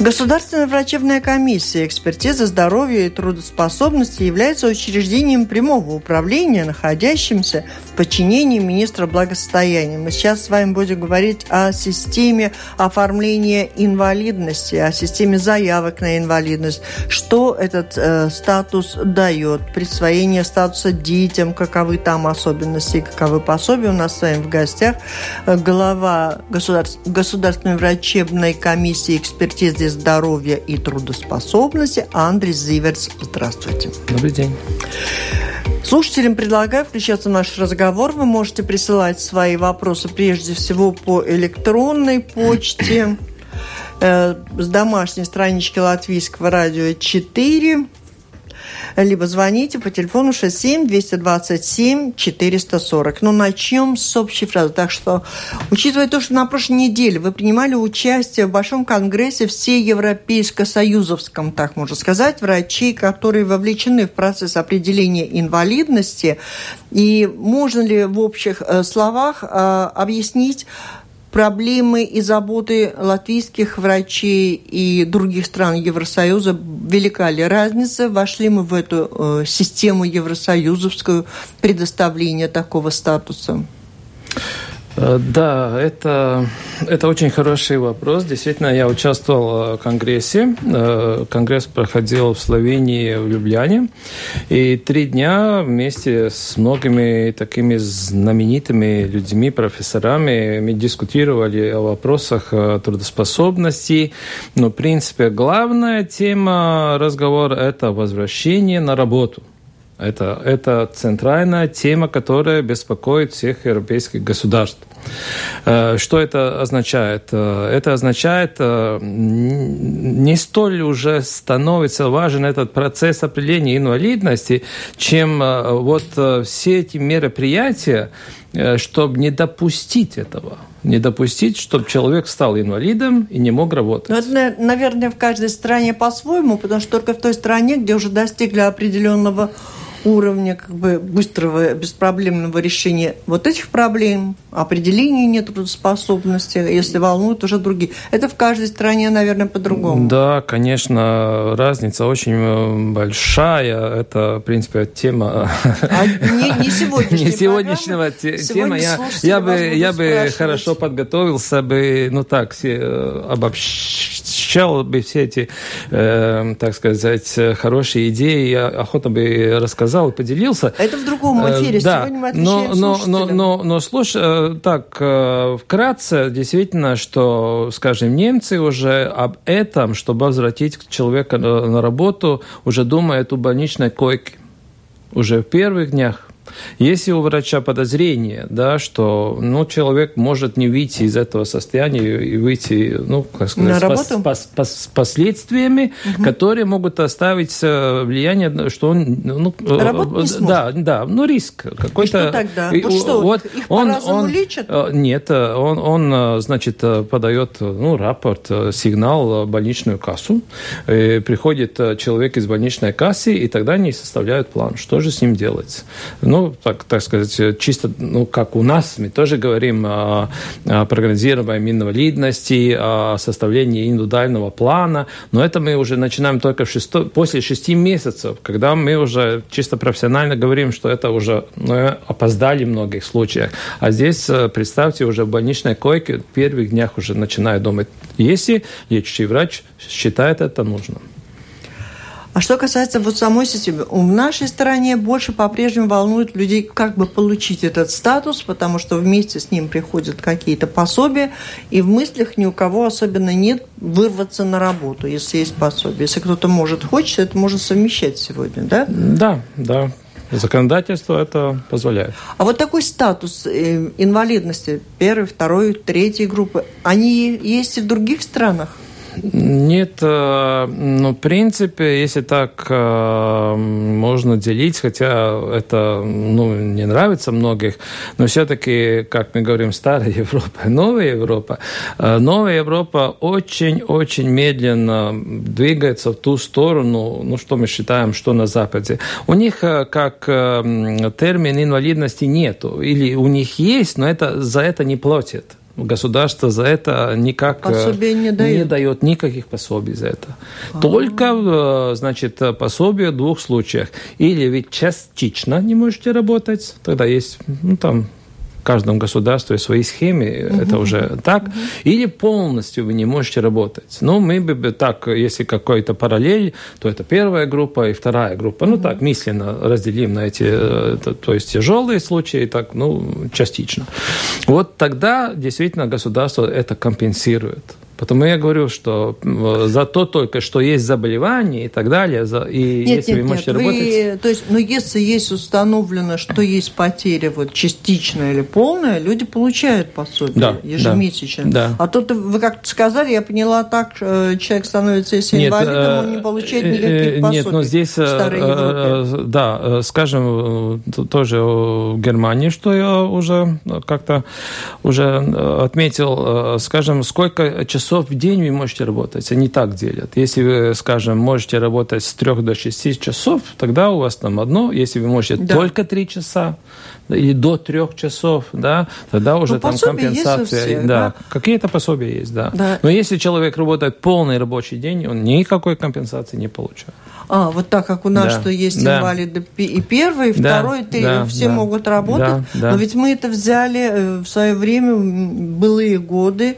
Государственная врачебная комиссия экспертизы здоровья и трудоспособности является учреждением прямого управления, находящимся в подчинении министра благосостояния. Мы сейчас с вами будем говорить о системе оформления инвалидности, о системе заявок на инвалидность, что этот э, статус дает, присвоение статуса детям, каковы там особенности, каковы пособия. У нас с вами в гостях э, глава государств, Государственной врачебной комиссии экспертизы здоровья и трудоспособности Андрей Зиверс. Здравствуйте. Добрый день. Слушателям предлагаю включаться в наш разговор. Вы можете присылать свои вопросы прежде всего по электронной почте э, с домашней странички Латвийского радио 4 либо звоните по телефону 67 227 440. Но начнем с общей фразы. Так что, учитывая то, что на прошлой неделе вы принимали участие в Большом конгрессе все Европейско-союзовском, так можно сказать, врачей, которые вовлечены в процесс определения инвалидности, и можно ли в общих э, словах э, объяснить, проблемы и заботы латвийских врачей и других стран Евросоюза велика ли разница? Вошли мы в эту э, систему евросоюзовскую предоставления такого статуса? Э, да, это, это очень хороший вопрос. Действительно, я участвовал в Конгрессе. Э, конгресс проходил в Словении, в Любляне. И три дня вместе с многими такими знаменитыми людьми, профессорами, мы дискутировали о вопросах э, трудоспособности. Но, в принципе, главная тема разговора – это возвращение на работу – это, это центральная тема, которая беспокоит всех европейских государств. Э, что это означает? Э, это означает, э, не столь уже становится важен этот процесс определения инвалидности, чем вот все эти мероприятия, чтобы не допустить этого не допустить, чтобы человек стал инвалидом и не мог работать. Ну, это, наверное, в каждой стране по-своему, потому что только в той стране, где уже достигли определенного уровня как бы быстрого, беспроблемного решения вот этих проблем, определения нетрудоспособности, если волнуют уже другие. Это в каждой стране, наверное, по-другому. Да, конечно, разница очень э, большая. Это, в принципе, тема... А не, не сегодняшнего тема. Я, я бы, я бы хорошо подготовился бы, ну так, все, э, обобщал бы все эти, э, так сказать, хорошие идеи, я охотно бы рассказал и поделился. Это в другом э, эфире. Да, Сегодня мы но, но, но, но, но, слушай, э, так, э, вкратце, действительно, что, скажем, немцы уже об этом, чтобы возвратить человека на работу, уже думают о больничной койке. Уже в первых днях если у врача подозрение, да, что ну, человек может не выйти из этого состояния и выйти, ну, как сказать, с, пос, пос, с последствиями, угу. которые могут оставить э, влияние, что он, ну, э, Работать не да, да, ну риск какой-то. И что тогда? Вот что, вот их он, он лечат? Э, нет, он, он, значит, подает, ну, рапорт, сигнал в больничную кассу, приходит человек из больничной кассы, и тогда они составляют план, что же с ним делать. Ну, ну, так, так сказать, чисто, ну, как у нас, мы тоже говорим о, о прогнозировании инвалидности, о составлении индивидуального плана, но это мы уже начинаем только в шесто, после шести месяцев, когда мы уже чисто профессионально говорим, что это уже ну, опоздали в многих случаях. А здесь, э, представьте, уже в больничной койке в первых днях уже начинаю думать, если лечащий врач считает это нужным. А что касается вот самой системы, в нашей стране больше по-прежнему волнует людей, как бы получить этот статус, потому что вместе с ним приходят какие-то пособия, и в мыслях ни у кого особенно нет вырваться на работу, если есть пособие. Если кто-то может, хочет, это можно совмещать сегодня, да? Да, да. Законодательство это позволяет. А вот такой статус э, инвалидности первой, второй, третьей группы, они есть и в других странах? Нет, э, ну, в принципе, если так э, можно делить, хотя это ну, не нравится многих, но все-таки, как мы говорим, старая Европа, новая Европа, э, новая Европа очень-очень медленно двигается в ту сторону, ну, что мы считаем, что на Западе. У них как термин инвалидности нету, или у них есть, но это, за это не платят государство за это никак пособие не дает, не дает никаких пособий за это. А-а-а. Только, значит, пособие в двух случаях. Или ведь частично не можете работать, тогда есть, ну, там, каждом государстве свои схемы, угу. это уже так, угу. или полностью вы не можете работать. Ну, мы бы так, если какой-то параллель, то это первая группа и вторая группа. Угу. Ну, так, мысленно разделим на эти, то, то есть тяжелые случаи, так, ну, частично. Вот тогда действительно государство это компенсирует. Потому я говорю, что за то только, что есть заболевание и так далее, за, и нет, если нет, вы можете нет, работать... Вы, то есть, но если есть установлено, что есть потеря вот, частичная или полная, люди получают пособие да, ежемесячно. Да, да. А тут вы как-то сказали, я поняла так, э, человек становится, если нет, инвалидом, он не получает э, никаких пособий. Нет, но здесь, да, скажем, тоже в Германии, что я уже как-то уже отметил, скажем, сколько часов часов в день вы можете работать. Они так делят. Если вы, скажем, можете работать с 3 до 6 часов, тогда у вас там одно. Если вы можете да. только 3 часа или до 3 часов, да, тогда уже ну, там компенсация. Всех, да. да. Какие-то пособия есть, да. да. Но если человек работает полный рабочий день, он никакой компенсации не получает. А, вот так как у нас, да, что есть да. инвалиды и первый, и да, второй, и да, все да, могут работать. Да, да. Но ведь мы это взяли э, в свое время, былые годы,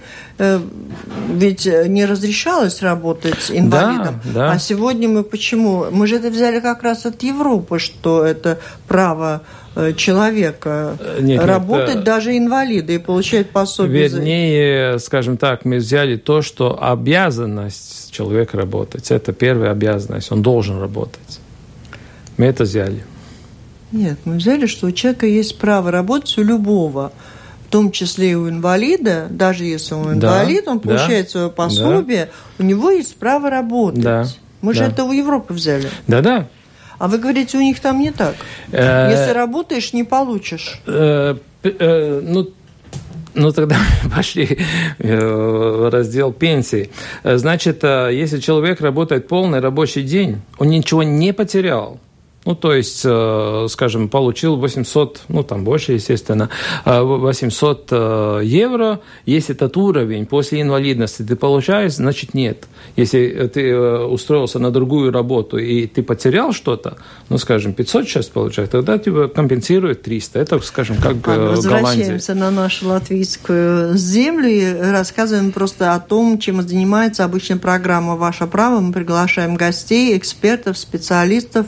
ведь не разрешалось работать инвалидам. Да, да. А сегодня мы почему? Мы же это взяли как раз от Европы, что это право Э, человека нет, работать нет, даже инвалиды и получать пособие. Вернее, скажем так, мы взяли то, что обязанность человека работать. Это первая обязанность. Он должен работать. Мы это взяли. Нет, мы взяли, что у человека есть право работать у любого, в том числе и у инвалида, даже если он инвалид, да, он получает да, свое пособие, да. у него есть право работать. Да, мы да. же это у Европы взяли. Да-да. А вы говорите, у них там не так. Э, Если работаешь, не получишь. Э, э, ну, ну, тогда пошли в раздел пенсии. Значит, если человек работает полный рабочий день, он ничего не потерял. Ну, то есть, э, скажем, получил 800, ну, там больше, естественно, 800 э, э, евро. Если этот уровень после инвалидности ты получаешь, значит, нет. Если ты устроился на другую работу и ты потерял что-то, ну, скажем, 500 сейчас получаешь, тогда тебя компенсируют 300. Это, скажем, как Ладно, Возвращаемся на нашу латвийскую землю и рассказываем просто о том, чем занимается обычная программа «Ваше право». Мы приглашаем гостей, экспертов, специалистов,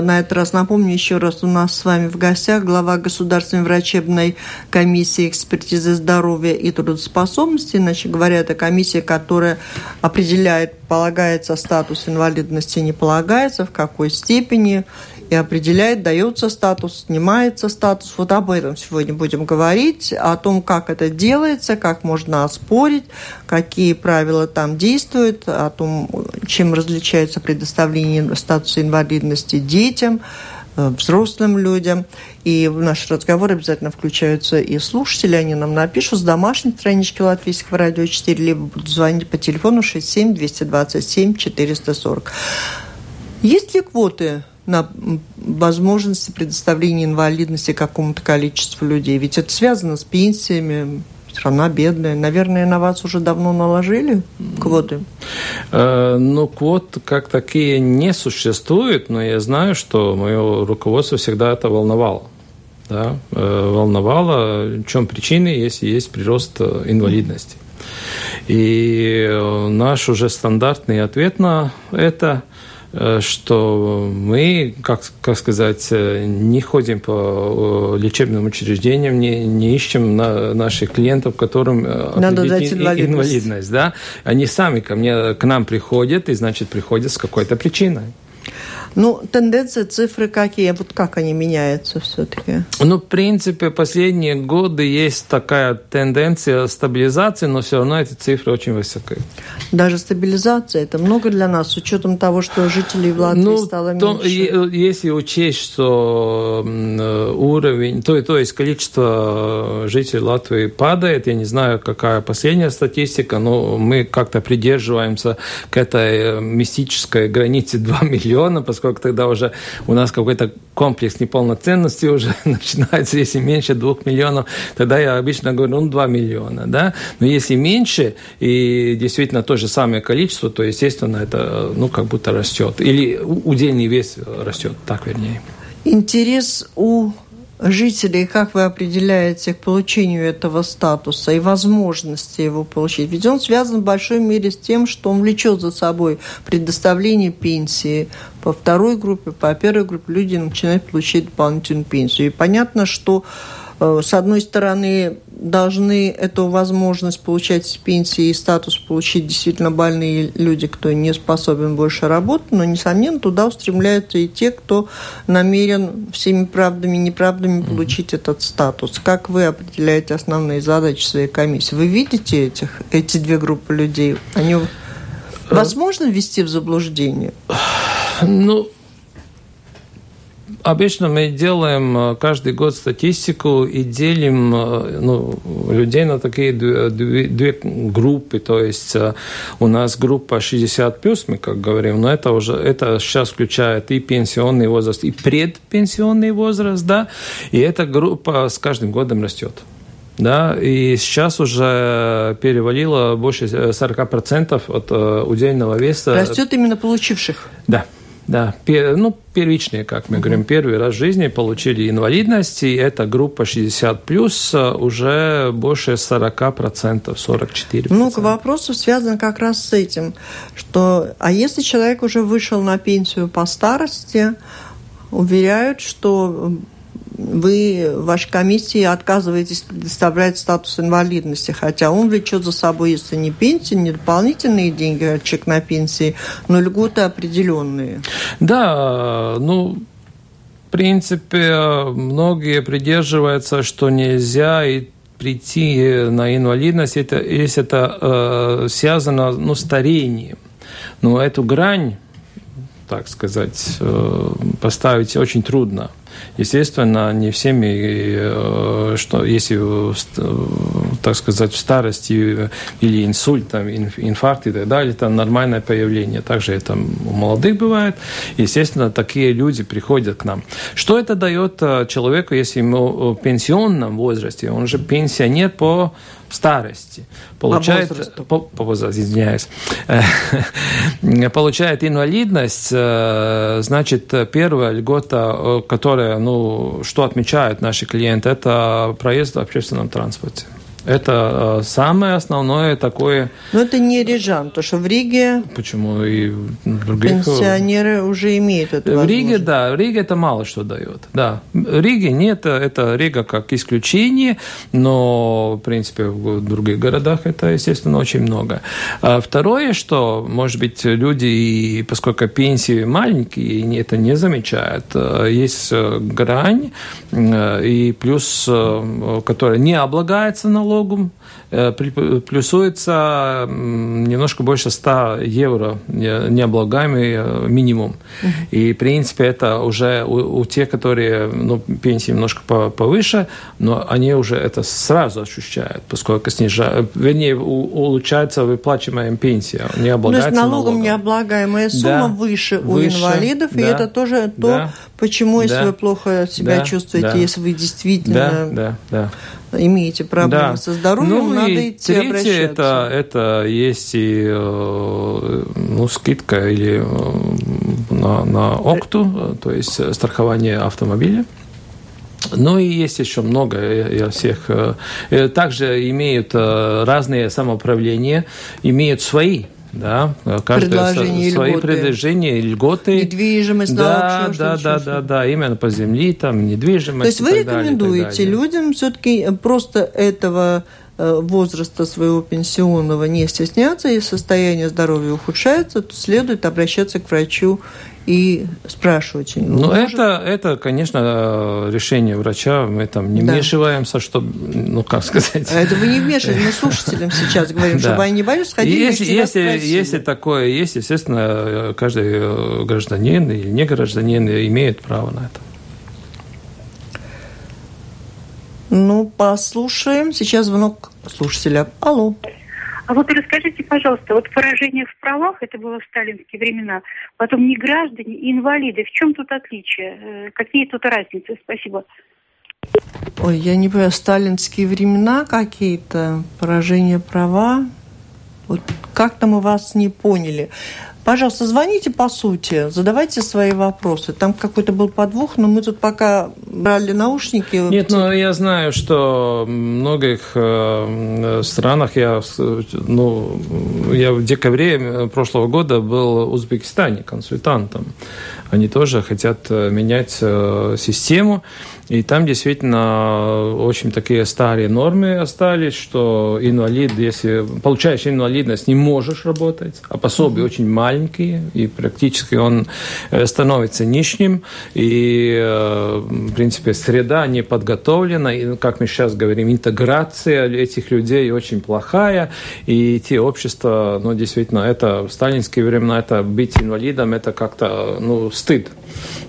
на этот раз напомню еще раз, у нас с вами в гостях глава Государственной врачебной комиссии экспертизы здоровья и трудоспособности. Иначе говоря, это комиссия, которая определяет, полагается статус инвалидности, не полагается, в какой степени и определяет, дается статус, снимается статус. Вот об этом сегодня будем говорить, о том, как это делается, как можно оспорить, какие правила там действуют, о том, чем различается предоставление статуса инвалидности детям, э, взрослым людям. И в наш разговор обязательно включаются и слушатели. Они нам напишут с домашней странички Латвийского радио 4, либо будут звонить по телефону 67 227 440. Есть ли квоты на возможности предоставления инвалидности какому-то количеству людей. Ведь это связано с пенсиями, страна бедная. Наверное, на вас уже давно наложили квоты? Э, ну, квот как такие не существует, но я знаю, что мое руководство всегда это волновало. Да, э, волновало, в чем причины, если есть прирост э, инвалидности. И наш уже стандартный ответ на это что мы, как, как сказать, э, не ходим по лечебным учреждениям, не, не ищем на наших клиентов, которым э, Надо дать инвалидность. инвалидность да? Они сами ко мне, к нам приходят, и, значит, приходят с какой-то причиной. Ну, тенденции, цифры какие? Вот как они меняются все-таки? Ну, в принципе, последние годы есть такая тенденция стабилизации, но все равно эти цифры очень высокие. Даже стабилизация – это много для нас, с учетом того, что жителей в Латвии ну, стало то, меньше? Если учесть, что уровень, то, то есть количество жителей Латвии падает, я не знаю, какая последняя статистика, но мы как-то придерживаемся к этой мистической границе 2 миллиона, миллиона, поскольку тогда уже у нас какой-то комплекс неполноценности уже начинается, если меньше двух миллионов, тогда я обычно говорю, ну, 2 миллиона, да, но если меньше и действительно то же самое количество, то, естественно, это, ну, как будто растет, или удельный вес растет, так вернее. Интерес у жителей, как вы определяете к получению этого статуса и возможности его получить? Ведь он связан в большой мере с тем, что он влечет за собой предоставление пенсии по второй группе, по первой группе люди начинают получить дополнительную пенсию. И понятно, что Э, с одной стороны, должны эту возможность получать пенсии и статус получить действительно больные люди, кто не способен больше работать, но, несомненно, туда устремляются и те, кто намерен всеми правдами и неправдами получить mm-hmm. этот статус. Как вы определяете основные задачи своей комиссии? Вы видите этих, эти две группы людей? Они э, возможно ввести в заблуждение? Ну, Обычно мы делаем э, каждый год статистику и делим э, ну, людей на такие две, две группы. То есть э, у нас группа 60 плюс, мы как говорим, но это уже это сейчас включает и пенсионный возраст, и предпенсионный возраст, да, и эта группа с каждым годом растет. Да, и сейчас уже перевалило больше 40% от удельного веса. Растет именно получивших? Да. Да, пер, ну, первичные, как мы говорим, первый раз в жизни получили инвалидность, и эта группа 60 плюс э, уже больше 40%, 44%. Ну, к вопросу связан как раз с этим, что, а если человек уже вышел на пенсию по старости, уверяют, что вы, вашей комиссии, отказываетесь предоставлять статус инвалидности, хотя он влечет за собой, если не пенсии, не дополнительные деньги, а чек на пенсии, но льготы определенные. Да, ну, в принципе, многие придерживаются, что нельзя и прийти на инвалидность, это, если это э, связано ну, старением. Но эту грань, так сказать, э, поставить очень трудно. Естественно, не всеми, э, что если, так сказать, в старости или инсульт, инфаркт и так далее, это нормальное появление. Также это у молодых бывает. Естественно, такие люди приходят к нам. Что это дает э, человеку, если ему в пенсионном возрасте, он же пенсионер по старости. Получает, по. По, возрасту, извиняюсь. Получает инвалидность, э, значит, первая льгота, э, которая, ну, что отмечают наши клиенты, это проезд в общественном транспорте. Это э, самое основное такое... Но это не Рижан, потому что в Риге... Почему? И других... Э, Пенсионеры уже имеют эту В Риге, да, в Риге это мало что дает. Да. В Риге нет, это Рига как исключение, но, в принципе, в других городах это, естественно, очень много. А второе, что, может быть, люди, поскольку пенсии маленькие, это не замечают, э, есть грань, и плюс, которая не облагается налогом, налогом э, плюсуется немножко больше 100 евро необлагаемый э, минимум. И, в принципе, это уже у, у тех, которые ну, пенсии немножко повыше, но они уже это сразу ощущают, поскольку снижают, вернее, улучшается выплачиваемая пенсия, не облагается То есть налогом, налогом. необлагаемая сумма да, выше, выше у инвалидов, да, и это тоже то, да, почему, если да, вы плохо себя да, чувствуете, да, если вы действительно... Да, да, да имеете проблемы да. со здоровьем, ну, надо и идти третье обращаться. Это, это есть и э, ну, скидка или э, на, на ОКТУ, то есть страхование автомобиля. Ну и есть еще много я всех. Э, также имеют разные самоуправления, имеют свои да, каждое предложения свои льготы. предложения, льготы. Недвижимость, да, да, да, да, да, именно по земле, там недвижимость. То есть вы рекомендуете людям все-таки просто этого э, возраста своего пенсионного не стесняться, если состояние здоровья ухудшается, то следует обращаться к врачу и спрашивать. Ну, это, это, конечно, решение врача. Мы там не да. вмешиваемся, чтобы, ну, как сказать... А это вы не вмешиваетесь, мы слушателям сейчас говорим, да. чтобы они не боялись, сходили если, если, если такое есть, естественно, каждый гражданин или не гражданин имеет право на это. Ну, послушаем. Сейчас звонок слушателя. Алло. А вот расскажите, пожалуйста, вот поражение в правах, это было в сталинские времена, потом не граждане, инвалиды. В чем тут отличие? Э, какие тут разницы? Спасибо. Ой, я не понимаю, сталинские времена какие-то, поражение права. Вот как-то мы вас не поняли. Пожалуйста, звоните по сути, задавайте свои вопросы. Там какой-то был подвох, но мы тут пока брали наушники. Нет, ну я знаю, что в многих э, странах я, ну, я в декабре прошлого года был в Узбекистане консультантом. Они тоже хотят э, менять э, систему. И там действительно очень такие старые нормы остались, что инвалид, если получаешь инвалидность, не можешь работать, а пособия очень маленькие, и практически он э, становится нижним, и, э, в принципе, среда не подготовлена, и, как мы сейчас говорим, интеграция этих людей очень плохая, и те общества, ну, действительно, это в сталинские времена, это быть инвалидом, это как-то, ну, стыд.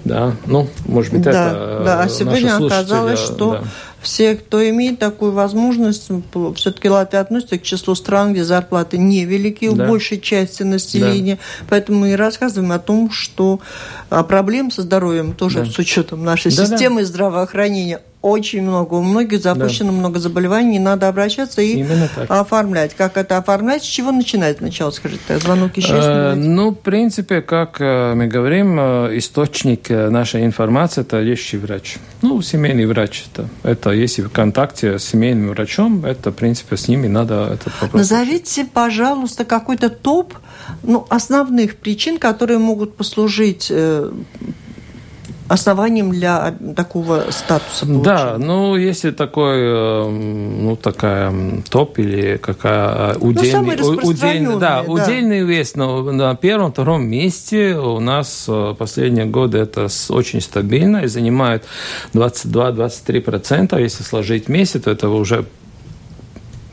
Да, ну, может быть, да, это Да, а сегодня оказалось, что да. все, кто имеет такую возможность, все-таки Латвия относится к числу стран, где зарплаты невелики да. у большей части населения. Да. Поэтому мы и рассказываем о том, что а, проблем со здоровьем тоже да. с учетом нашей да, системы да. здравоохранения очень много. У многих запущено да. много заболеваний, надо обращаться и оформлять. Как это оформлять? С чего начинать сначала, скажите? Звонок еще э, Ну, в принципе, как э, мы говорим, э, источник нашей информации – это лечащий врач. Ну, семейный врач. Это, это если в контакте с семейным врачом, это, в принципе, с ними надо этот вопрос. Назовите, пожалуйста, какой-то топ ну, основных причин, которые могут послужить основанием для такого статуса получения? Да, ну, если такой, э, ну, такая топ или какая удельный, ну, удельный, да, да, удельный вес, но на первом, втором месте у нас э, последние годы это очень стабильно и занимает 22-23%, если сложить вместе, то это уже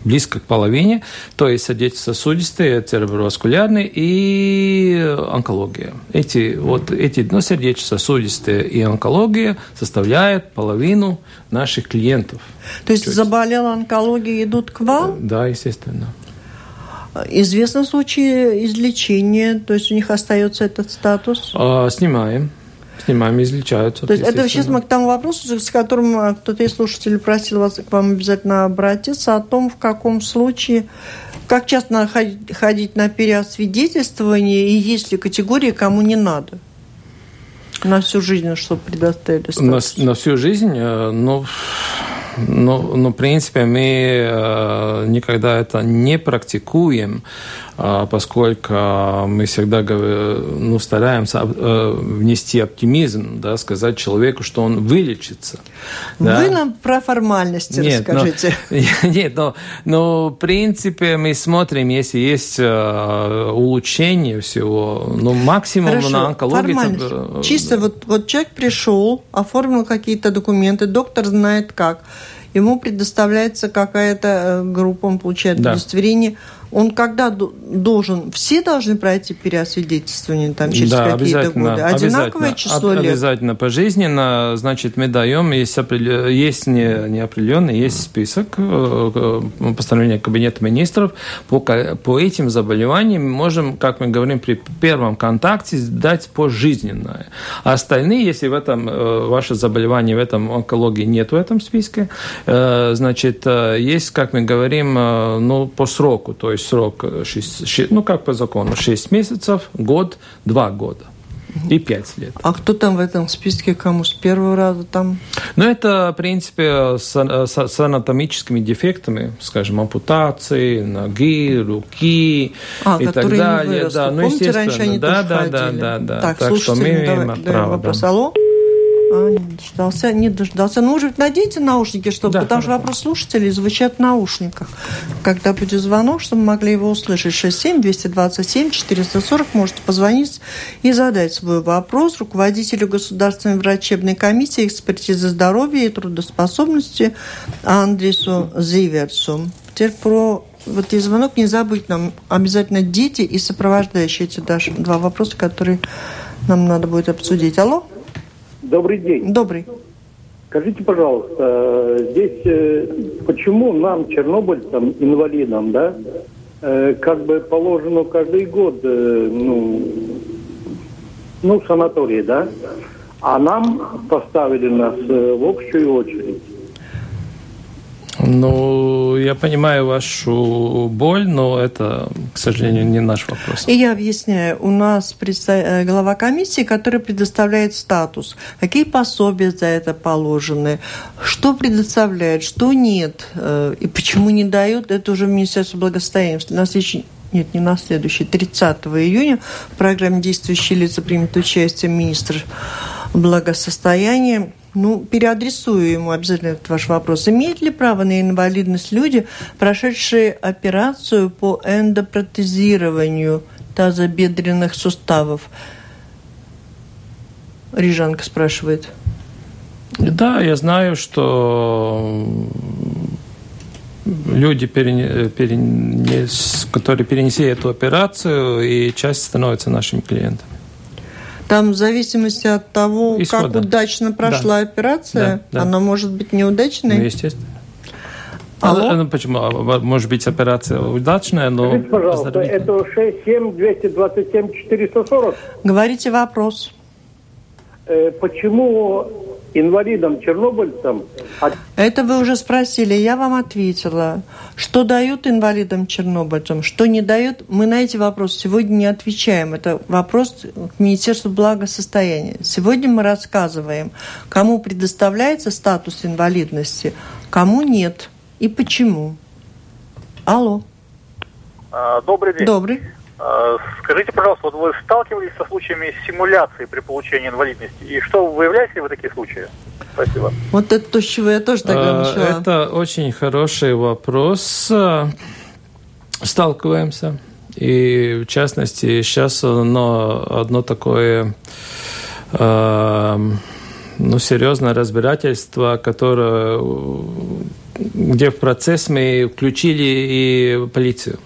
близко к половине, то есть сердечно-сосудистые, цереброваскулярные и онкология. Эти, вот эти, ну, сердечно-сосудистые и онкология составляют половину наших клиентов. То есть, то есть заболел онкологией, идут к вам? Да, естественно. Известны случаи излечения, то есть у них остается этот статус? А, снимаем. Снимаем, излечаются. То есть это сейчас мы к тому вопросу, с которым а, кто-то из слушателей просил вас к вам обязательно обратиться, о том, в каком случае, как часто ходить на переосвидетельствование, и есть ли категории, кому не надо. На всю жизнь, чтобы предоставили статус? На, на всю жизнь, э, ну, ну, ну, в принципе, мы э, никогда это не практикуем. А, поскольку мы всегда ну, стараемся э, внести оптимизм, да, сказать человеку, что он вылечится. Да. Вы нам про формальности нет, расскажите. Но, нет, но, но в принципе мы смотрим, если есть э, улучшение всего, ну максимум Хорошо, на онкологии. Формальность. Чисто вот, вот человек пришел, оформил какие-то документы, доктор знает как, ему предоставляется какая-то группа, он получает да. удостоверение – он когда должен, все должны пройти переосвидетельствование там, через да, какие-то годы? Одинаковое число лет? Обязательно пожизненно. Значит, мы даем, есть, есть не, не определенный, есть список э, э, постановления Кабинета министров. По, по этим заболеваниям мы можем, как мы говорим, при первом контакте дать пожизненное. А остальные, если в этом э, ваше заболевание, в этом онкологии нет в этом списке, значит, есть, как мы говорим, ну, по сроку. То есть есть срок, 6, 6, ну как по закону, 6 месяцев, год, 2 года и 5 лет. А кто там в этом списке, кому с первого раза там? Ну, это, в принципе, с, с, с анатомическими дефектами, скажем, ампутации, ноги, руки а, и так далее. Не да, ну, Помните, раньше они да, тоже да, да, да, да. Так, так что мы имеем давай, право. Вопрос. Да. Алло? А, не дождался, не дождался. Ну, уже наденьте наушники, чтобы, да, потому хорошо. что вопрос слушателей звучат в наушниках. Когда будет звонок, чтобы могли его услышать. 67-227-440. Можете позвонить и задать свой вопрос руководителю Государственной врачебной комиссии экспертизы здоровья и трудоспособности Андресу Зиверсу. Теперь про вот и звонок не забыть нам обязательно дети и сопровождающие эти даже два вопроса, которые нам надо будет обсудить. Алло? Добрый день. Добрый. Скажите, пожалуйста, здесь э, почему нам, чернобыльцам, инвалидам, да, э, как бы положено каждый год, э, ну, ну, санатории, да? А нам поставили нас э, в общую очередь. Ну, я понимаю вашу боль, но это, к сожалению, не наш вопрос. И я объясняю. У нас э, глава комиссии, которая предоставляет статус. Какие пособия за это положены? Что предоставляет, что нет? Э, и почему не дают? Это уже Министерство благосостояния. На следующий нет, не на следующий, 30 июня в программе «Действующие лица» примет участие министр благосостояния ну, переадресую ему обязательно этот ваш вопрос. Имеют ли право на инвалидность люди, прошедшие операцию по эндопротезированию тазобедренных суставов? Рижанка спрашивает. Да, я знаю, что люди, которые перенесли эту операцию, и часть становятся нашими клиентами. Там в зависимости от того, Исхода. как удачно прошла да. операция, да, да. она может быть неудачной. Ну, естественно. Алло? Ну, почему? А, может быть, операция удачная, но... Скажите, пожалуйста, это 67 227 440? Говорите вопрос. Э, почему инвалидам, чернобыльцам. Это вы уже спросили, я вам ответила. Что дают инвалидам, чернобыльцам, что не дают, мы на эти вопросы сегодня не отвечаем. Это вопрос к Министерству благосостояния. Сегодня мы рассказываем, кому предоставляется статус инвалидности, кому нет и почему. Алло. А, добрый день. Добрый. А, скажите, пожалуйста, вот вы сталкивались со случаями симуляции при получении инвалидности? И что, выявляете ли вы такие случаи? Спасибо. Вот это то, с чего я тоже тогда а, начала. Это очень хороший вопрос. Сталкиваемся. И в частности, сейчас одно, одно такое ну, серьезное разбирательство, которое, где в процесс мы включили и полицию.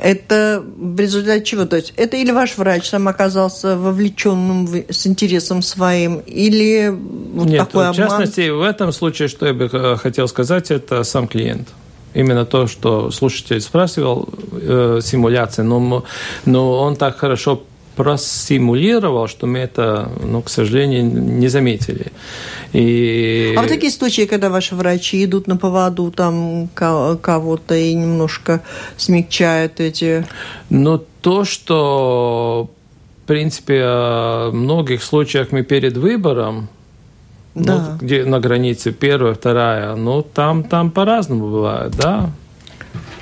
Это в результате чего? То есть это или ваш врач сам оказался вовлеченным в, с интересом своим, или вот Нет, такой в частности, в этом случае, что я бы э, хотел сказать, это сам клиент. Именно то, что слушатель спрашивал, э, симуляция, но, но он так хорошо просимулировал, что мы это, ну, к сожалению, не заметили. И... А в такие случаи, когда ваши врачи идут на поводу там кого-то и немножко смягчают эти... Ну, то, что, в принципе, в многих случаях мы перед выбором, ну, да. ну, где на границе первая, вторая, ну, там, там по-разному бывает, да.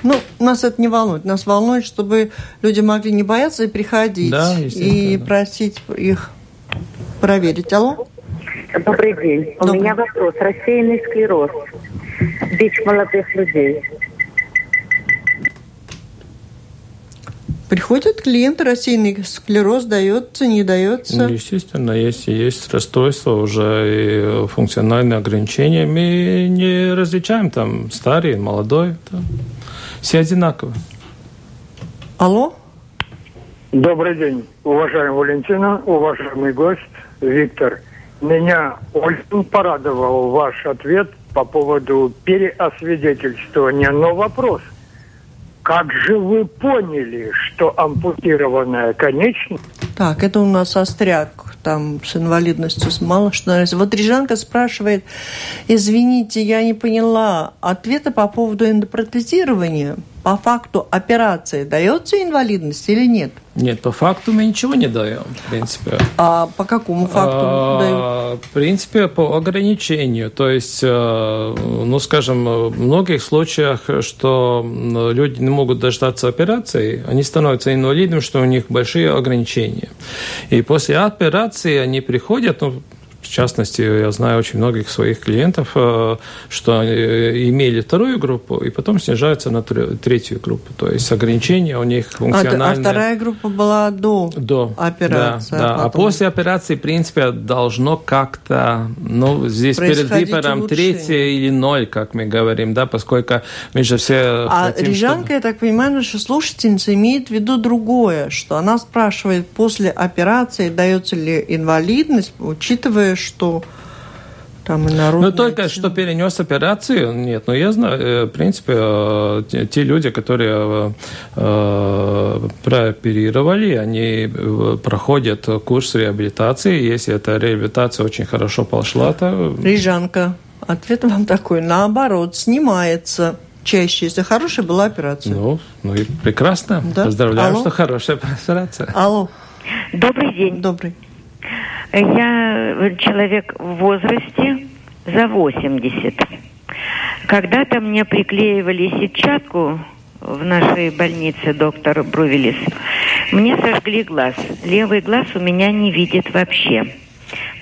Ну, нас это не волнует. Нас волнует, чтобы люди могли не бояться и приходить, да, и просить их проверить. Алло? Добрый день. Добрый. У меня вопрос. Рассеянный склероз. Бич молодых людей. Приходят клиенты, рассеянный склероз дается, не дается? Ну, естественно, если есть расстройство уже и функциональные ограничения, мы не различаем там старый, молодой. Там. Все одинаковы. Алло? Добрый день, уважаемая Валентина, уважаемый гость Виктор. Меня очень порадовал ваш ответ по поводу переосвидетельствования. Но вопрос, как же вы поняли, что ампутированная конечность... Так, это у нас остряк там с инвалидностью мало что нравится. Вот Рижанка спрашивает, извините, я не поняла ответа по поводу эндопротезирования. По факту операции дается инвалидность или нет? Нет, по факту мы ничего не даем, в принципе. А по какому факту а, дают? В принципе, по ограничению. То есть, э, ну, скажем, в многих случаях, что люди не могут дождаться операции, они становятся инвалидами, что у них большие ограничения. И после операции они приходят, ну, частности, я знаю очень многих своих клиентов, э, что э, имели вторую группу и потом снижаются на третью группу. То есть ограничения у них функциональные. А, а вторая группа была до, до операции. Да, да. А, а после операции, в принципе, должно как-то, ну, здесь перед выбором третья или ноль, как мы говорим, да, поскольку мы же все А хотим, Рижанка, чтобы... я так понимаю, наша слушательница имеет в виду другое, что она спрашивает, после операции дается ли инвалидность, учитывая что Там и народная Ну, только что перенес операцию, нет. Но я знаю, э, в принципе, э, те, люди, которые э, прооперировали, они проходят курс реабилитации. Если эта реабилитация очень хорошо пошла, то... Рижанка, ответ вам такой. Наоборот, снимается чаще, если хорошая была операция. Ну, ну и прекрасно. Да. Поздравляю, Алло. что хорошая операция. Алло, Добрый день. добрый. Я человек в возрасте за 80. Когда-то мне приклеивали сетчатку в нашей больнице доктор Брувелис. Мне сожгли глаз. Левый глаз у меня не видит вообще.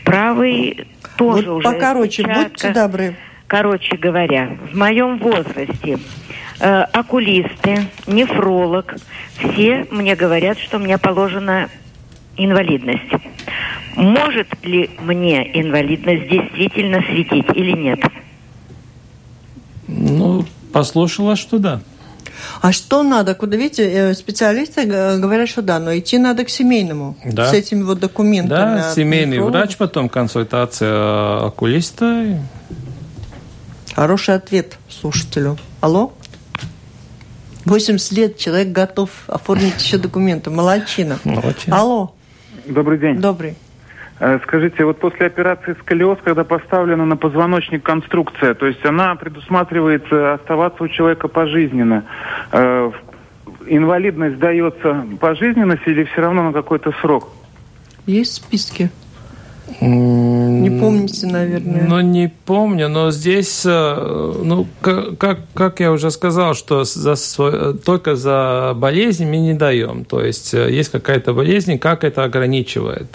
Правый тоже вот уже покороче, сетчатка. будьте добры. Короче говоря, в моем возрасте э, окулисты, нефролог, все мне говорят, что мне положена инвалидность. Может ли мне инвалидность действительно светить или нет? Ну, послушала, что да. А что надо? Куда, видите, э, специалисты э, говорят, что да, но идти надо к семейному. Да. С этими вот документами. Да, семейный нефролога. врач, потом консультация окулиста. Хороший ответ слушателю. Алло? 80 лет человек готов оформить еще документы. Молодчина. Молодчина. Алло, Добрый день. добрый. Э, Скажите, вот после операции сколиоз, когда поставлена на позвоночник конструкция, то есть она предусматривает оставаться у человека пожизненно, э, в- инвалидность дается пожизненность или все равно на какой-то срок? Есть списки? Не помните, наверное. Ну, не помню, но здесь, э, ну, как, как я уже сказал, что за, сво- только за болезнь мы не даем. То есть э, есть какая-то болезнь, как это ограничивает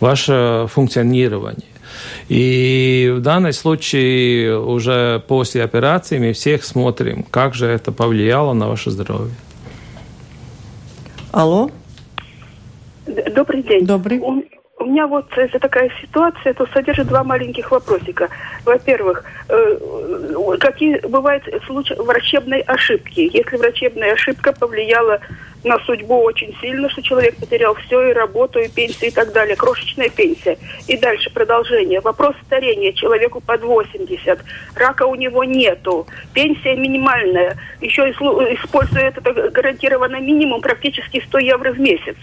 ваше функционирование. И в данном случае уже после операции мы всех смотрим, как же это повлияло на ваше здоровье. Алло, Добрый день. Добрый. Меня вот это такая ситуация, то содержит два маленьких вопросика. Во-первых, э, какие бывают случаи врачебной ошибки? Если врачебная ошибка повлияла на судьбу очень сильно, что человек потерял все, и работу, и пенсию, и так далее. Крошечная пенсия. И дальше продолжение. Вопрос старения. Человеку под 80. Рака у него нету. Пенсия минимальная. Еще используя это гарантированно минимум практически 100 евро в месяц.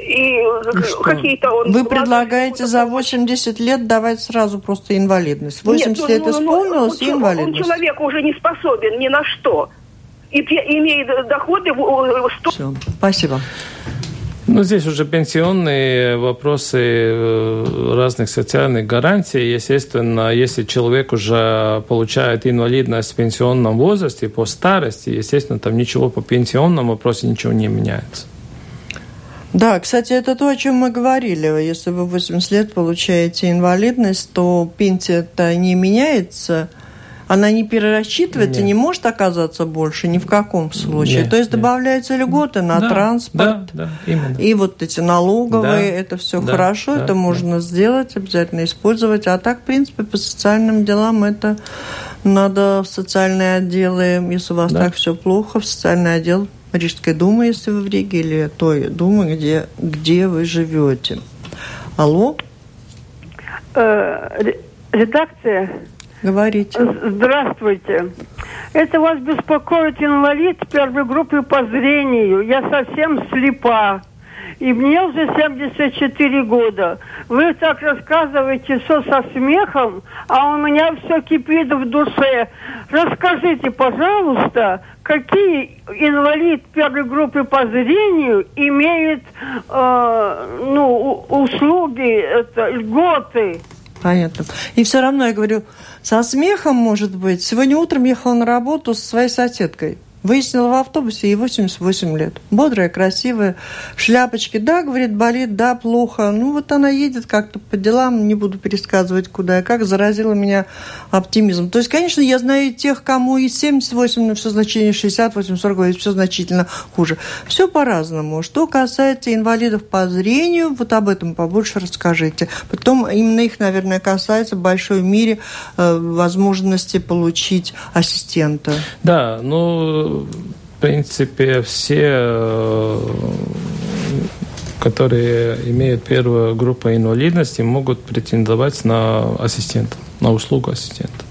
И, э, И что? какие-то он... Вы предлагаете за помощь. 80 лет давать сразу просто инвалидность. 80 Нет, ну, лет ну, ну, исполнилось он, и он инвалидность. человек уже не способен ни на что. И имеет доходы в э, сто- Все, спасибо. Ну, здесь уже пенсионные вопросы э, разных социальных гарантий. Естественно, если человек уже получает инвалидность в пенсионном возрасте, по старости, естественно, там ничего по пенсионному вопросу ничего не меняется. Да, кстати, это то, о чем мы говорили. Если вы 80 лет получаете инвалидность, то пенсия-то не меняется, она не перерасчитывается, Нет. не может оказаться больше ни в каком случае. Нет, то есть нет. добавляются льготы на Да, транспорт. Да, да, именно. И вот эти налоговые, Да, это все да, хорошо, да, это да. можно сделать, обязательно использовать. А так, в принципе, по социальным делам это надо в социальные отделы, если у вас Да. так все плохо, в социальный отдел Рижской думы, если вы в Риге, или той думы, где, где вы живете. Алло, Э, ре- Редакция, говорите. З- здравствуйте. Это вас беспокоит инвалид первой группы по зрению. Я совсем слепа. И мне уже 74 года. Вы так рассказываете все со смехом, а у меня все кипит в душе. Расскажите, пожалуйста, какие инвалид первой группы по зрению имеет э, ну, услуги, это, льготы? Понятно. И все равно я говорю, со смехом, может быть. Сегодня утром ехала на работу со своей соседкой. Выяснила в автобусе, ей 88 лет. Бодрая, красивая, в шляпочке. Да, говорит, болит, да, плохо. Ну, вот она едет как-то по делам, не буду пересказывать, куда и как. Заразила меня оптимизм. То есть, конечно, я знаю тех, кому и 78, но все значение 68, 40, все значительно хуже. Все по-разному. Что касается инвалидов по зрению, вот об этом побольше расскажите. Потом именно их, наверное, касается в большой мире э, возможности получить ассистента. Да, ну, в принципе, все э, которые имеют первую группу инвалидности, могут претендовать на ассистента, на услугу ассистента.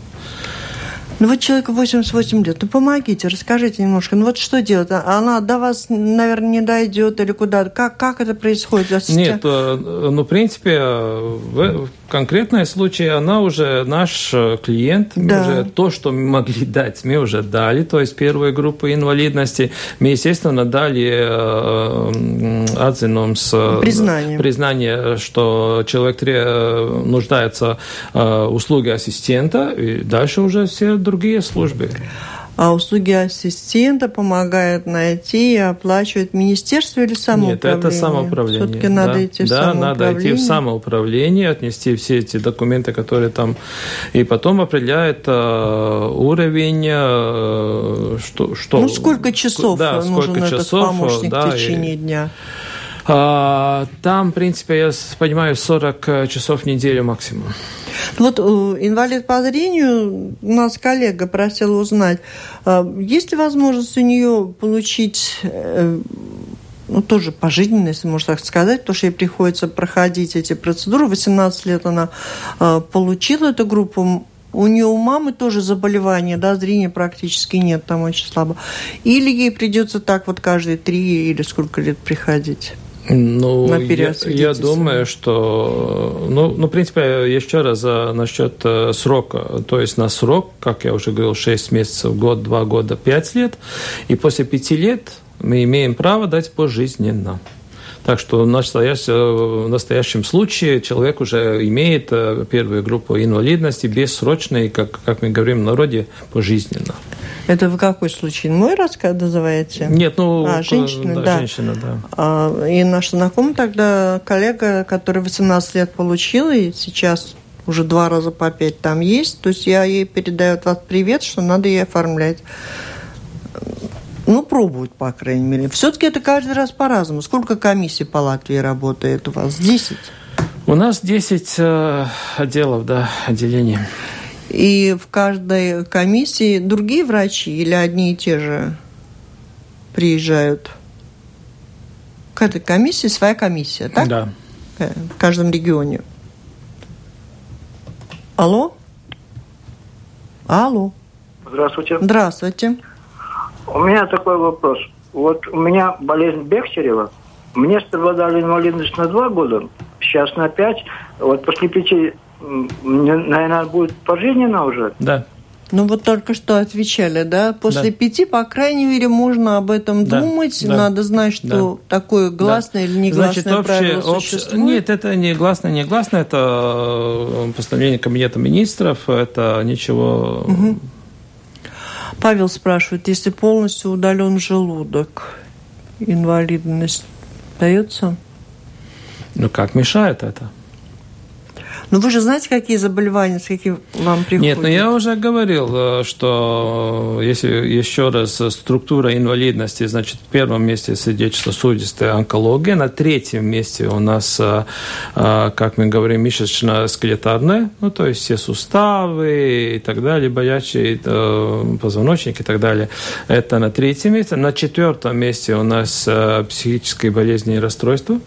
Ну вот человеку 88 лет, ну помогите, расскажите немножко. Ну вот что делать? А она до вас, наверное, не дойдет или куда? Как, как это происходит? Нет, э, ну, в принципе, в конкретном случае она уже наш э, клиент. Да. уже то, что мы могли дать, мы уже дали. То есть первую группу инвалидности мы, естественно, дали э, отзывом с признание. признание, что человек нуждается в услуге ассистента. И дальше уже все другие службы. А услуги ассистента помогает найти и оплачивает министерство или самоуправление? Нет, это самоуправление. Все-таки да. надо идти в да, самоуправление. Да, надо идти в самоуправление, отнести все эти документы, которые там, и потом определяет э, уровень, э, что, что... Ну, сколько часов да, нужен сколько этот часов, помощник да, в течение и... дня? А, там, в принципе, я понимаю, 40 часов в неделю максимум. Вот э, инвалид по зрению, у нас коллега просила узнать, э, есть ли возможность у нее получить э, ну, тоже пожизненно, если можно так сказать, потому что ей приходится проходить эти процедуры. 18 лет она получила эту группу. У нее у мамы тоже заболевание, да, зрения практически нет, там очень слабо. Или ей придется так вот каждые три или сколько лет приходить? Ну, я, я думаю, что, ну, ну, в принципе, еще раз а, насчет э, срока. То есть на срок, как я уже говорил, 6 месяцев, год, 2 года, 5 лет. И после 5 лет мы имеем право дать пожизненно. Так что в настоящем, в настоящем случае человек уже имеет э, первую группу инвалидности бессрочной, как, как мы говорим в народе, пожизненно. Это в какой случай? Мой рассказ называете? Нет, ну... А, женщина, да. да. Женщина, да. А, и наш знакомый тогда, коллега, который 18 лет получил, и сейчас уже два раза по пять там есть. То есть я ей передаю от вас привет, что надо ей оформлять. Ну, пробуют, по крайней мере. Все-таки это каждый раз по-разному. Сколько комиссий по Латвии работает у вас? Десять? У нас 10 э, отделов, да, отделений. И в каждой комиссии другие врачи или одни и те же приезжают? К этой комиссии своя комиссия, так? Да. Э, в каждом регионе. Алло? Алло. Здравствуйте. Здравствуйте. У меня такой вопрос. Вот у меня болезнь Бехтерева. Мне страдали инвалидность на два года, сейчас на пять. Вот после пяти наверное, будет пожизненно уже. Да. Ну вот только что отвечали, да? После да. пяти, по крайней мере, можно об этом да. думать. Да. Надо знать, что да. такое гласное да. или негласное Значит, общее, правило общее, Нет, это не гласное, не гласное. Это э, постановление Кабинета министров. Это ничего... Угу. Павел спрашивает, если полностью удален желудок, инвалидность дается? Ну как мешает это? Но вы же знаете, какие заболевания, с какими вам приходят? Нет, но я уже говорил, э, что если еще раз структура инвалидности, значит, в первом месте сердечно-сосудистая онкология, на третьем месте у нас, э, э, как мы говорим, мышечно-скелетарная, ну, то есть все суставы и так далее, боячие позвоночник и так далее. Это на третьем месте. На четвертом месте у нас психические болезни и расстройства.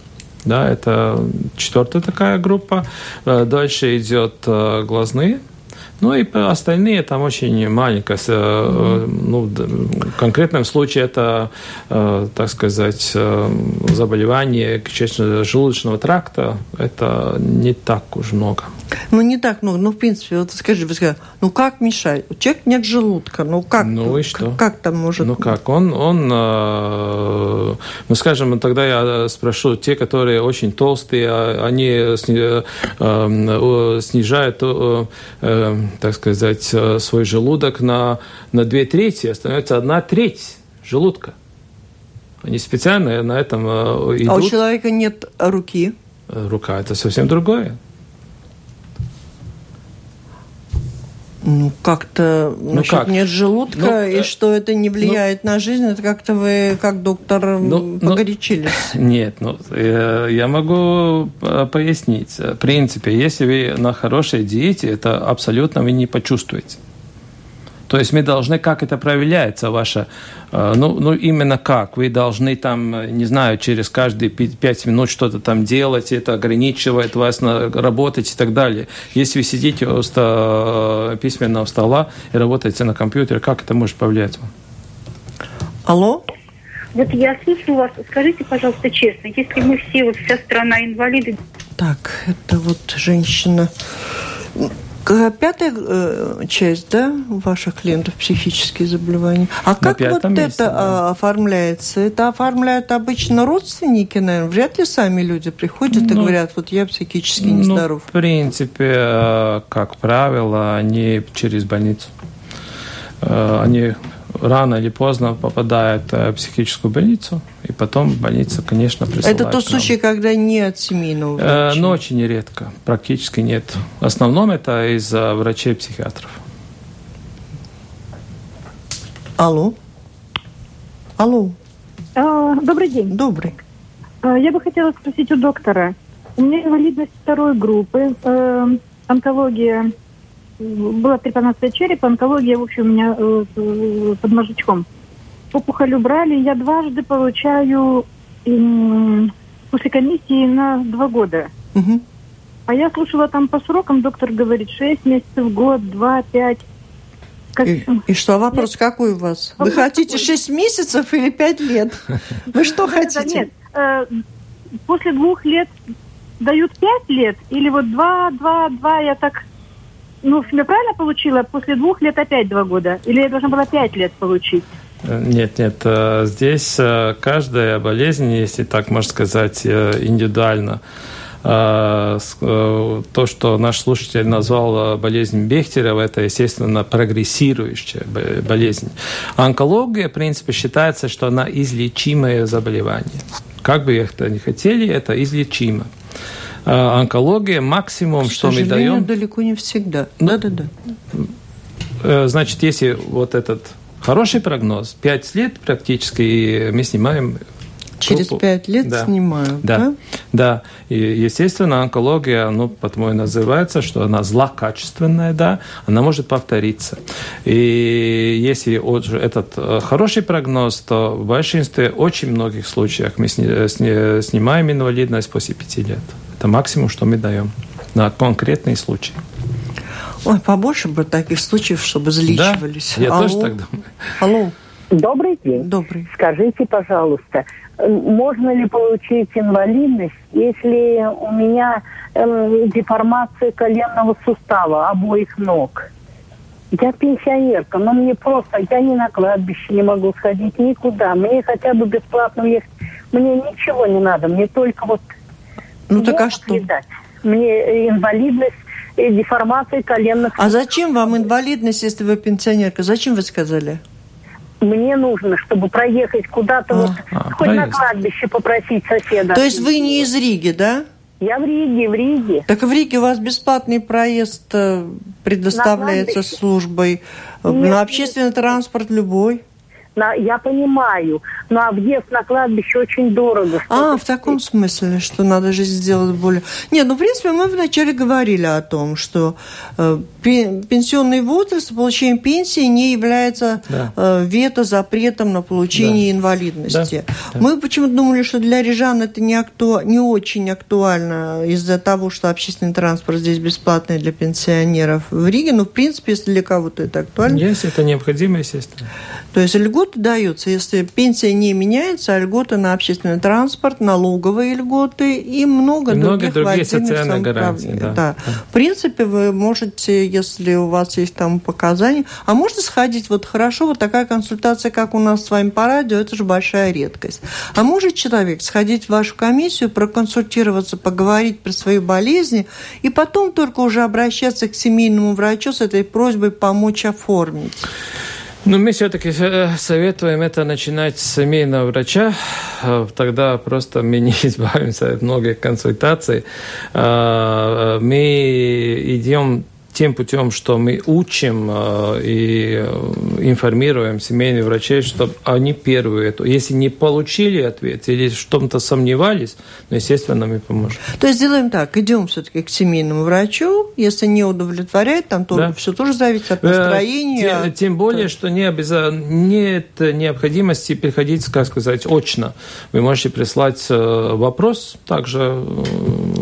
Да, это четвертая такая группа. Э, дальше идет э, глазные ну и остальные там очень маленькое. Э, ну, в конкретном случае это, э, так сказать, э, заболевание кишечно-желудочного тракта. Это не так уж много. Ну, не так много. Ну, в принципе, вот скажи, вы сказали, ну как мешать? У человека нет желудка. Ну, как? Ну, и что? Как, как там может... Ну, как? Он, он ну, скажем, тогда я спрошу, те, которые очень толстые, а, они снижают так сказать, э, свой желудок на, на две трети, становится одна треть желудка. Они специально на этом идут. А у человека нет руки? Рука – это совсем другое. Ну, как-то ну, как? нет желудка, ну, и э, что это не влияет ну, на жизнь, это как-то вы, как доктор, ну, ну погорячились. Ну, нет, ну, я, я могу э, пояснить. В принципе, если вы на хорошей диете, это абсолютно вы не почувствуете. То есть мы должны, как это проявляется, ваше, э, ну, ну именно как, вы должны там, не знаю, через каждые пять минут что-то там делать, это ограничивает вас на работать и так далее. Если вы сидите у ста, письменного стола и работаете на компьютере, как это может повлиять вам? Алло? Вот я слушаю вас. Скажите, пожалуйста, честно, если мы все, вот вся страна инвалиды... Так, это вот женщина... Пятая э, часть, да, ваших клиентов психические заболевания. А как вот месте, это да. оформляется? Это оформляют обычно родственники, наверное. Вряд ли сами люди приходят ну, и говорят, вот я психически ну, нездоров. в принципе, э, как правило, они через больницу. Э, они рано или поздно попадает э, в психическую больницу, и потом больница, конечно, присылает Это тот случай, когда нет семейного врача? Э, но ну, очень редко, практически нет. В основном это из-за врачей-психиатров. Алло. Алло. А, добрый день. Добрый. А, я бы хотела спросить у доктора. У меня инвалидность второй группы, э, онкология была трепанация черепа, онкология, в общем, у меня э, э, под мозжечком. Опухоль убрали, я дважды получаю э, после комиссии на два года. Угу. А я слушала там по срокам, доктор говорит, 6 месяцев, год, 2, 5. Как... И, и что, вопрос нет. какой у вас? Вопрос Вы хотите какой? 6 месяцев или 5 лет? Вы что хотите? Нет, э, после двух лет дают 5 лет, или вот 2, 2, 2, я так ну, я правильно получила? После двух лет опять два года? Или я должна была пять лет получить? Нет, нет. Э, здесь э, каждая болезнь, если так можно сказать, э, индивидуально. То, что наш слушатель назвал болезнь Бехтерева, это, естественно, прогрессирующая болезнь. Онкология, в принципе, считается, что она излечимое заболевание. Как бы это ни хотели, это излечимо. А, онкология максимум, К что мы даем... далеко не всегда. Да-да-да. Э, значит, если вот этот хороший прогноз, 5 лет практически мы снимаем Через пять лет да. снимают, да? Да, да. И, естественно, онкология, ну, потому и называется, что она злокачественная, да, она может повториться. И если этот э, хороший прогноз, то в большинстве, очень многих случаях мы снимаем инвалидность после пяти лет. Это максимум, что мы даем на конкретный случай. Ой, побольше бы таких случаев, чтобы залечивались. Да, я Алло. тоже так думаю. Алло. Добрый день. Добрый. Скажите, пожалуйста, можно ли получить инвалидность, если у меня э, деформация коленного сустава обоих ног? Я пенсионерка, но мне просто, я ни на кладбище не могу сходить никуда. Мне хотя бы бесплатно ехать. Мне ничего не надо, мне только вот ну так а что? Мне инвалидность и деформация коленных. А зачем вам инвалидность, если вы пенсионерка? Зачем вы сказали? Мне нужно, чтобы проехать куда-то, а, вот, а, хоть проезд. на кладбище попросить соседа. То есть вы не из Риги, да? Я в Риге, в Риге. Так в Риге у вас бесплатный проезд э, предоставляется службой. Нет, на общественный нет. транспорт любой. На, я понимаю, но ну, а въезд на кладбище очень дорого. А, в таком смысле, что надо же сделать более... Нет, ну, в принципе, мы вначале говорили о том, что э, пенсионный возраст, получение пенсии не является да. э, вето, запретом на получение да. инвалидности. Да. Да. Мы почему-то думали, что для рижан это не, акту... не очень актуально из-за того, что общественный транспорт здесь бесплатный для пенсионеров в Риге. Но, в принципе, если для кого-то это актуально... Если это необходимо, естественно. То есть льготы даются, если пенсия не меняется, а льготы на общественный транспорт, налоговые льготы и много, и других, других социальных гарантий. Да. Да. Да. В принципе, вы можете, если у вас есть там показания, а можно сходить, вот хорошо, вот такая консультация, как у нас с вами по радио, это же большая редкость. А может человек сходить в вашу комиссию, проконсультироваться, поговорить про свои болезни, и потом только уже обращаться к семейному врачу с этой просьбой помочь оформить? Ну, мы все-таки э, советуем это начинать с семейного врача. Э, тогда просто мы не избавимся от многих консультаций. Э, мы идем тем путем, что мы учим э, и э, информируем семейных врачей, чтобы они первые, это, если не получили ответ или в чем-то сомневались, ну, естественно, мы поможем. То есть делаем так, идем все-таки к семейному врачу, если не удовлетворяет, там тоже, да. все тоже зависит от настроения. Тем, тем более, что не обязательно, нет необходимости приходить, как сказать, очно. Вы можете прислать вопрос, также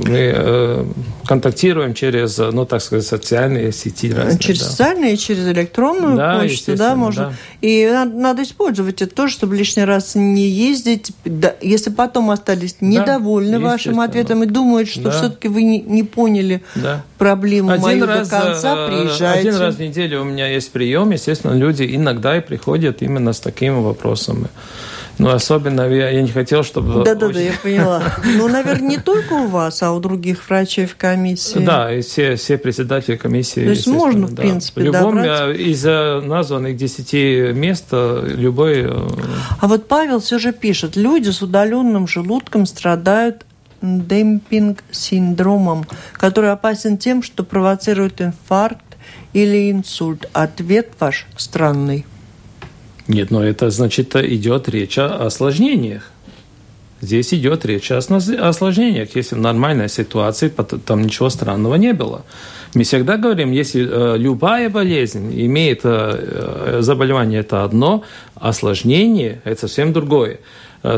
мы контактируем через, ну, так сказать, социальные сети разные. Через да. социальные, через электронную да, почту, да, можно. Да. И надо, надо использовать это тоже, чтобы лишний раз не ездить. Да, если потом остались недовольны да, вашим ответом и думают, что да. все-таки вы не, не поняли да. проблему один мою раз, до конца, э, приезжайте. Один раз в неделю у меня есть прием, естественно, люди иногда и приходят именно с такими вопросами. Ну, особенно я, я не хотел, чтобы... Да-да-да, я поняла. Ну, наверное, не только у вас, а у других врачей в комиссии. Да, и все, все председатели комиссии. То есть можно, в принципе, В любом добрать. из названных десяти мест э, любой... Э, а вот Павел все же пишет, люди с удаленным желудком страдают демпинг-синдромом, который опасен тем, что провоцирует инфаркт или инсульт. Ответ ваш странный. Нет, но это значит идет речь о осложнениях. Здесь идет речь о осложнениях. Если в нормальной ситуации, там ничего странного не было. Мы всегда говорим, если э, любая болезнь имеет э, э, заболевание, это одно, осложнение – это совсем другое.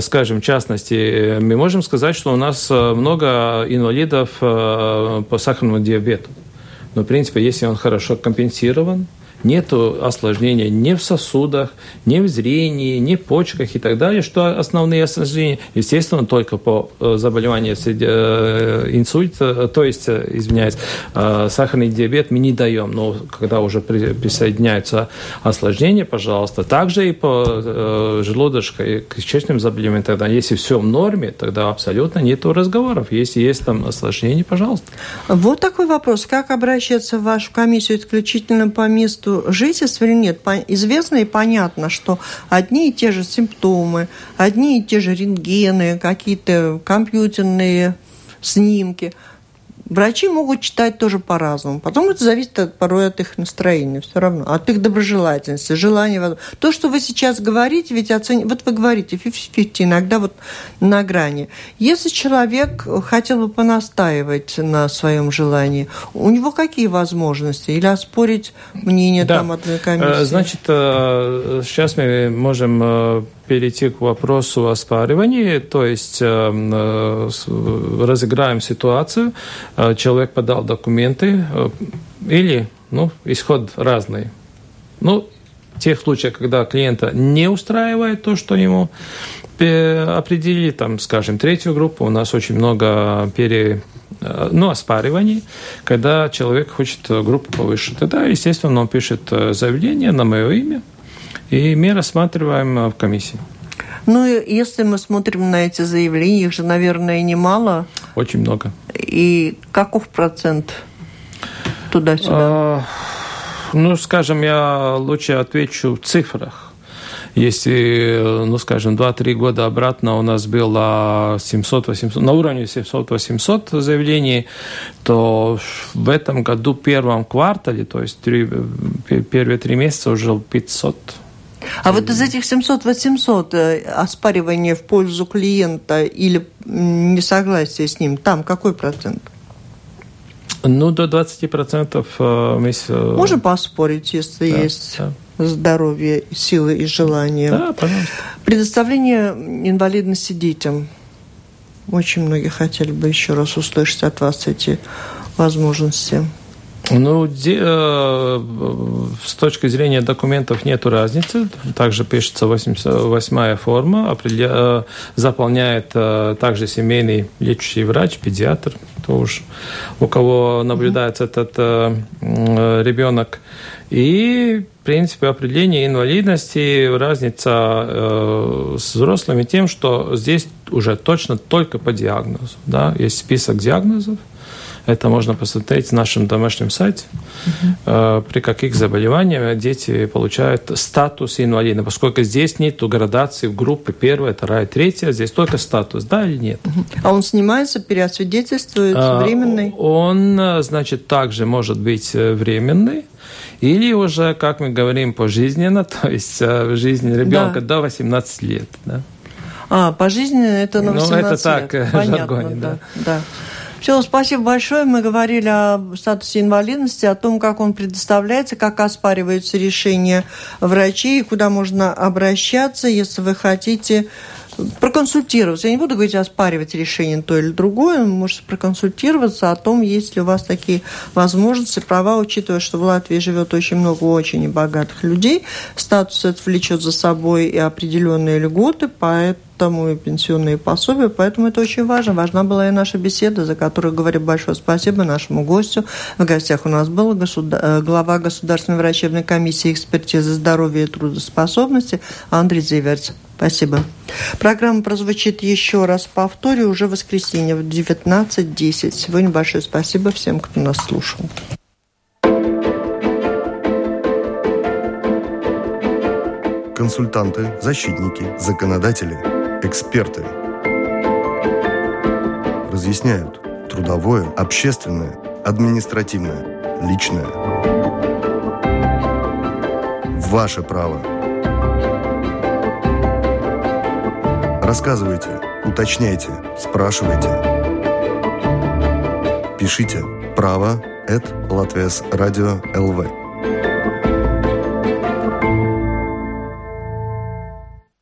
Скажем, в частности, мы можем сказать, что у нас много инвалидов по сахарному диабету. Но, в принципе, если он хорошо компенсирован, нет осложнения ни в сосудах, ни в зрении, ни в почках и так далее, что основные осложнения, естественно, только по э, заболеванию э, инсульта, э, то есть, извиняюсь, сахарный диабет мы не даем, но когда уже присоединяются осложнения, пожалуйста, также и по желудочной и кишечным заболеваниям, тогда если все в норме, тогда абсолютно нет разговоров. Если есть там осложнения, пожалуйста. Вот такой вопрос. Как обращаться в вашу комиссию исключительно по месту между жительством или нет. Известно и понятно, что одни и те же симптомы, одни и те же рентгены, какие-то компьютерные снимки – Врачи могут читать тоже по-разному. Потом это зависит от, порой от их настроения все равно, от их доброжелательности, желания. То, что вы сейчас говорите, ведь оцени... вот вы говорите 50-50, иногда вот на грани. Если человек хотел бы понастаивать на своем желании, у него какие возможности? Или оспорить мнение да. там одной комиссии? Э, значит, э, сейчас мы можем э, перейти к вопросу оспаривания, то есть э, э, разыграем ситуацию, э, человек подал документы или, ну, исход разный. Ну, в тех случаях, когда клиента не устраивает то, что ему определили, там, скажем, третью группу, у нас очень много пере ну, оспариваний, когда человек хочет группу повыше. Тогда, естественно, он пишет заявление на мое имя, и мы рассматриваем э, в комиссии. Ну, если мы смотрим на эти заявления, их же, наверное, немало. Очень много. И каков процент туда-сюда? А, ну, скажем, я лучше отвечу в цифрах. Если, ну, скажем, 2-3 года обратно у нас было 700-800, на уровне 700-800 заявлений, то в этом году, в первом квартале, то есть три, первые три месяца уже 500 а вот из этих 700-800 э, оспаривания в пользу клиента или несогласия с ним, там какой процент? Ну, до 20% э, мы... Э, Можно поспорить, если да, есть да. здоровье, силы и желание. Да, пожалуйста. Предоставление инвалидности детям. Очень многие хотели бы еще раз услышать от вас эти возможности. Ну, де, э, с точки зрения документов нет разницы. Также пишется 88-я форма, определя, э, заполняет э, также семейный лечащий врач, педиатр, тоже, у кого наблюдается mm-hmm. этот э, ребенок. И, в принципе, определение инвалидности, разница э, с взрослыми тем, что здесь уже точно только по диагнозу. Да? Есть список диагнозов, Это можно посмотреть на нашем домашнем сайте, угу. при каких заболеваниях дети получают статус инвалида. Поскольку здесь нет градации в группы первая, вторая, третья, здесь только статус, да или нет. А он снимается, переосвидетельствует, временный? Он, значит, также может быть временный, или уже, как мы говорим, пожизненно, то есть в жизни ребенка да. до 18 лет. Да? А, пожизненно это на 18 ну, это так, лет. Понятно, жаргоне, да. да. да. Все, спасибо большое. Мы говорили о статусе инвалидности, о том, как он предоставляется, как оспариваются решения врачей, куда можно обращаться, если вы хотите проконсультироваться. Я не буду говорить оспаривать решение то или другое, можете проконсультироваться о том, есть ли у вас такие возможности, права, учитывая, что в Латвии живет очень много очень богатых людей. Статус это влечет за собой и определенные льготы, поэтому и пенсионные пособия, поэтому это очень важно. Важна была и наша беседа, за которую говорю большое спасибо нашему гостю. В гостях у нас был государ... Э, глава Государственной врачебной комиссии экспертизы здоровья и трудоспособности Андрей Зиверц. Спасибо. Программа прозвучит еще раз повторю уже в воскресенье в 19.10. Сегодня большое спасибо всем, кто нас слушал. Консультанты, защитники, законодатели, эксперты разъясняют трудовое, общественное, административное, личное. Ваше право – Рассказывайте, уточняйте, спрашивайте. Пишите право at Латвияс радио ЛВ.